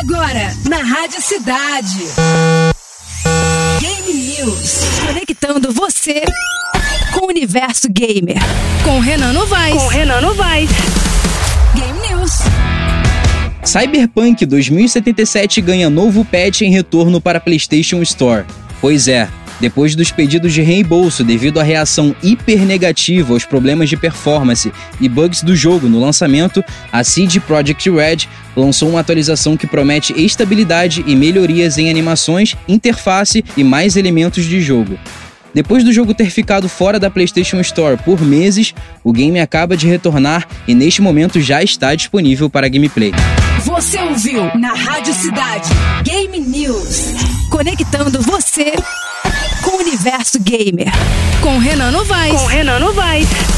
Agora, na Rádio Cidade. Game News. Conectando você com o universo gamer. Com Renan Novaes. Com Renan Novaes. Game News. Cyberpunk 2077 ganha novo patch em retorno para PlayStation Store. Pois é, depois dos pedidos de reembolso devido à reação hiper negativa aos problemas de performance e bugs do jogo no lançamento, a CD Projekt Red lançou uma atualização que promete estabilidade e melhorias em animações, interface e mais elementos de jogo. Depois do jogo ter ficado fora da PlayStation Store por meses, o game acaba de retornar e neste momento já está disponível para gameplay. Você ouviu na Rádio Cidade Game News. Conectando você universo gamer. Com Renan Novaes. Com Renan Novaes.